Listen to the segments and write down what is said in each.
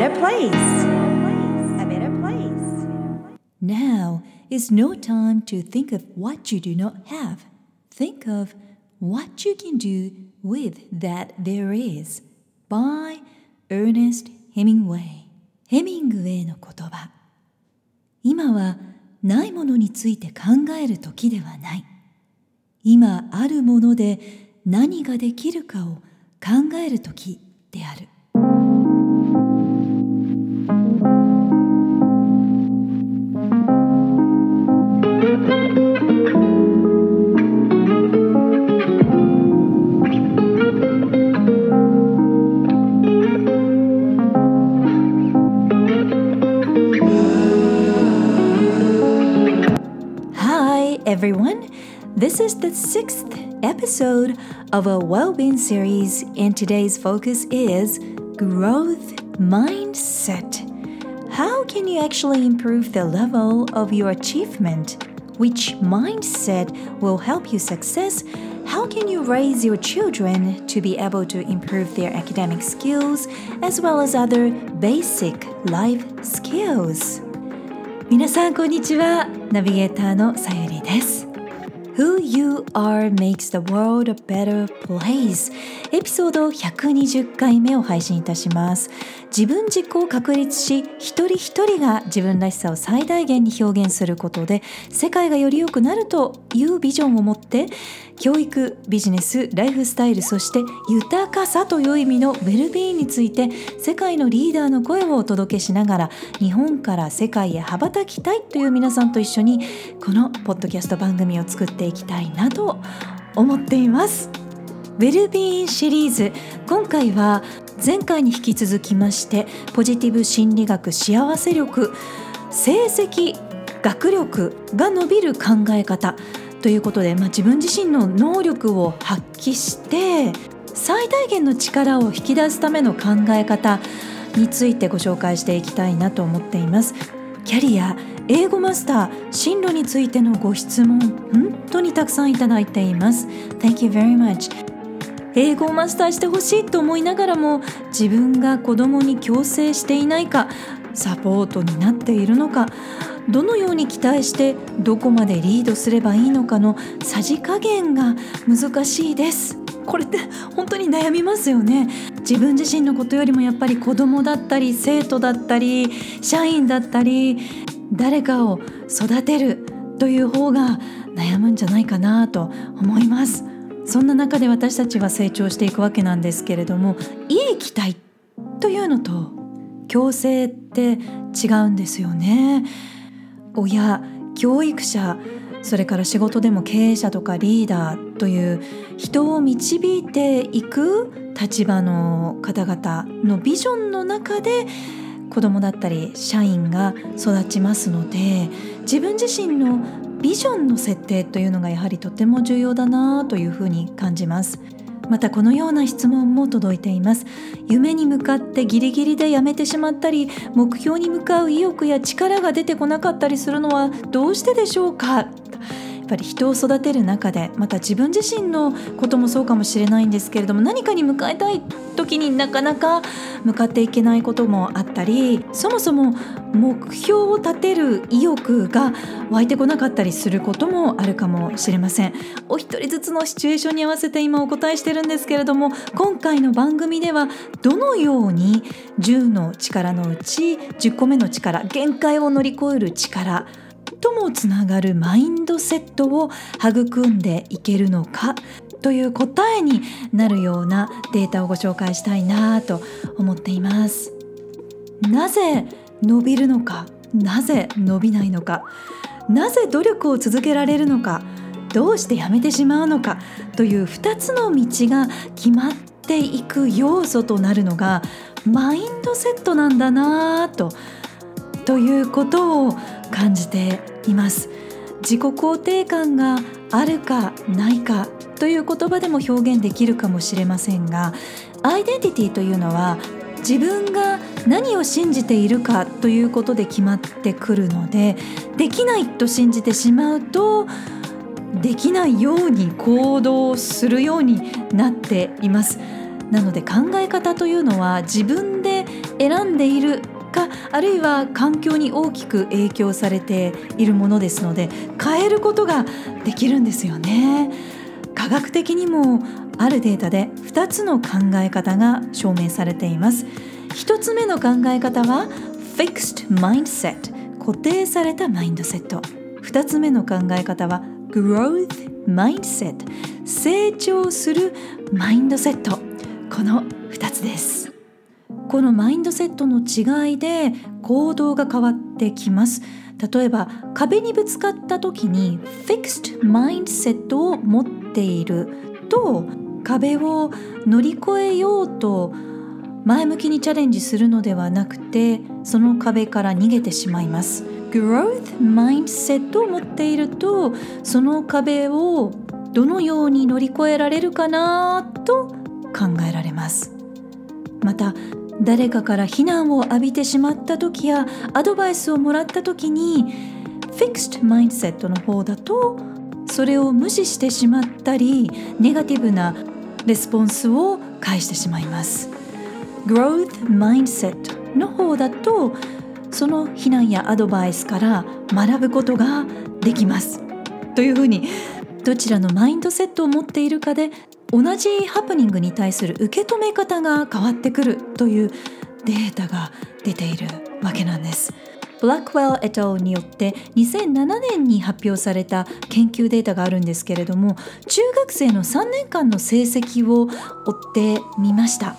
better place. A better place. Now is no time to think of what you do not have. Think of what you can do with that there is by Ernest Hemingway ヘミングウェイの言葉今はないものについて考える時ではない今あるもので何ができるかを考える時である is the sixth episode of a well-being series, and today's focus is growth mindset. How can you actually improve the level of your achievement? Which mindset will help you success? How can you raise your children to be able to improve their academic skills as well as other basic life skills? 皆さんこんにちはナビゲーターのさゆりです Who you are makes the world a better place エピソード120回目を配信いたします。自分軸を確立し一人一人が自分らしさを最大限に表現することで世界がより良くなるというビジョンを持って教育ビジネスライフスタイルそして豊かさという意味のウェルビーについて世界のリーダーの声をお届けしながら日本から世界へ羽ばたきたいという皆さんと一緒にこのポッドキャスト番組を作っていきたいなと思っています。ウェルビーンシリーズ今回は前回に引き続きましてポジティブ心理学幸せ力成績学力が伸びる考え方ということで、まあ、自分自身の能力を発揮して最大限の力を引き出すための考え方についてご紹介していきたいなと思っています。キャリア英語マスター進路についてのご質問本当にたくさんいただいています。Thank you very much. 英語をマスターしてほしいと思いながらも自分が子供に強制していないかサポートになっているのかどのように期待してどこまでリードすればいいのかのさじ加減が難しいです。これって本当に悩みますよね。自分自身のことよりもやっぱり子供だったり生徒だったり社員だったり誰かを育てるという方が悩むんじゃないかなと思います。そんな中で私たちは成長していくわけなんですけれどもいい期待というのと強制って違うんですよね。親教育者それから仕事でも経営者とかリーダーという人を導いていく立場の方々のビジョンの中で子供だったり社員が育ちますので自分自身のビジョンの設定というのがやはりとても重要だなというふうに感じます。またこのような質問も届いています。夢に向かってギリギリでやめてしまったり目標に向かう意欲や力が出てこなかったりするのはどうしてでしょうか？ぱり人を育てる中でまた自分自身のこともそうかもしれないんですけれども何かに向かいたい時になかなか向かっていけないこともあったりそもそも目標を立てる意欲が湧いてこなかったりすることもあるかもしれません。お一人ずつのシチュエーションに合わせて今お答えしてるんですけれども今回の番組ではどのように10の力のうち10個目の力限界を乗り越える力もつながるマインドセットを育んでいけるのかという答えになるようなデータをご紹介したいなと思っています。なぜ伸びるのかなぜ伸びないのかなぜ努力を続けられるのかどうしてやめてしまうのかという2つの道が決まっていく要素となるのがマインドセットなんだなとということを感じています。自己肯定感があるかないかという言葉でも表現できるかもしれませんがアイデンティティというのは自分が何を信じているかということで決まってくるのでできないと信じてしまうとできないように行動するようになっています。なので考え方というのは自分で選んでいるかあるいは環境に大きく影響されているものですので変えることができるんですよね。科学的にもあるデータで2つの考え方が証明されています。1つ目の考え方は Fixed Mindset 固定されたマインドセット。2つ目の考え方は Growth Mindset 成長するマインドセット。この2つです。このマインドセットの違いで行動が変わってきます。例えば壁にぶつかった時に Fixed Mindset を持っていると壁を乗り越えようと前向きにチャレンジするのではなくてその壁から逃げてしまいます。Growth Mindset を持っているとその壁をどのように乗り越えられるかなと考えられます。また誰かから非難を浴びてしまった時やアドバイスをもらった時に Fixed Mindset の方だとそれを無視してしまったりネガティブなレスポンスを返してしまいます。Growth Mindset の方だとその非難やアドバイスから学ぶことができます。というふうにどちらのマインドセットを持っているかで同じハプニングに対する受け止め方が変わってくるというデータが出ているわけなんです。ブラックウェル・エトによって2007年に発表された研究データがあるんですけれども中学生の3年間の成績を追ってみました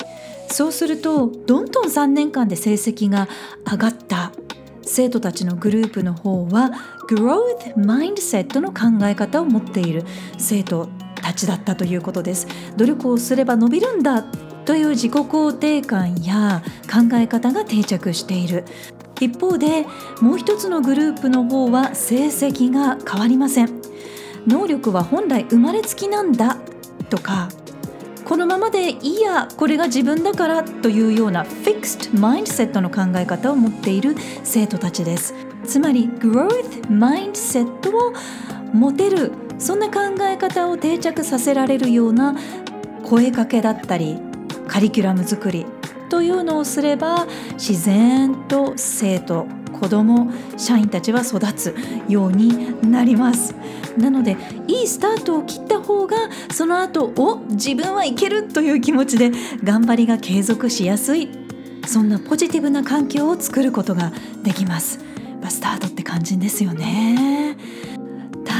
そうするとどんどん3年間で成績が上がった生徒たちのグループの方は Growth Mindset の考え方を持っている生徒たちだったということです。努力をすれば伸びるんだという自己肯定感や考え方が定着している。一方でもう一つのグループの方は成績が変わりません。能力は本来生まれつきなんだとかこのままでいいやこれが自分だからというようなフィクストマインドセットの考え方を持っている生徒たちです。つまり growth mindset を持てるそんな考え方を定着させられるような声かけだったりカリキュラム作りというのをすれば自然と生徒子ども社員たちは育つようになります。なのでいいスタートを切った方がその後お自分はいけるという気持ちで頑張りが継続しやすい。そんなポジティブな環境を作ることができます。スタートって肝心ですよね。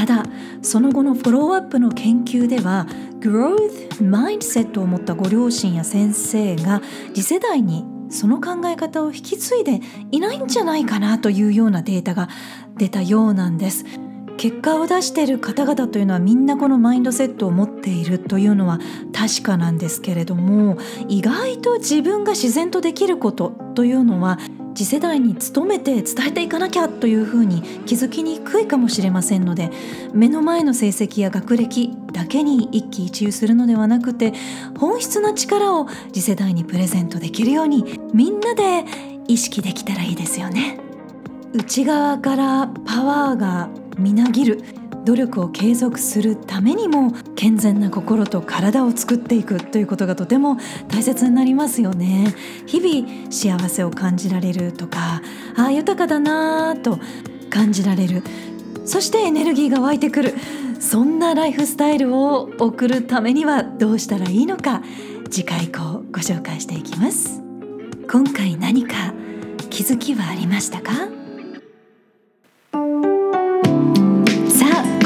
ただその後のフォローアップの研究では Growth Mindset を持ったご両親や先生が次世代にその考え方を引き継いでいないんじゃないかなというようなデータが出たようなんです。結果を出している方々というのはみんなこのマインドセットを持っているというのは確かなんですけれども意外と自分が自然とできることというのは次世代に努めて伝えていかなきゃというふうに気づきにくいかもしれませんので目の前の成績や学歴だけに一喜一憂するのではなくて本質の力を次世代にプレゼントできるようにみんなで意識できたらいいですよね。内側からパワーがみなぎる努力を継続するためにも健全な心と体を作っていくということがとても大切になりますよね。日々幸せを感じられるとかああ豊かだなと感じられる。そしてエネルギーが湧いてくる。そんなライフスタイルを送るためにはどうしたらいいのか次回以降ご紹介していきます。今回何か気づきはありましたか？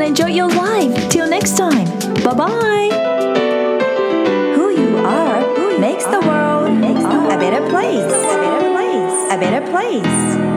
And enjoy your life Till next time Bye bye Who you are makes the world a better place. A better place. A better place.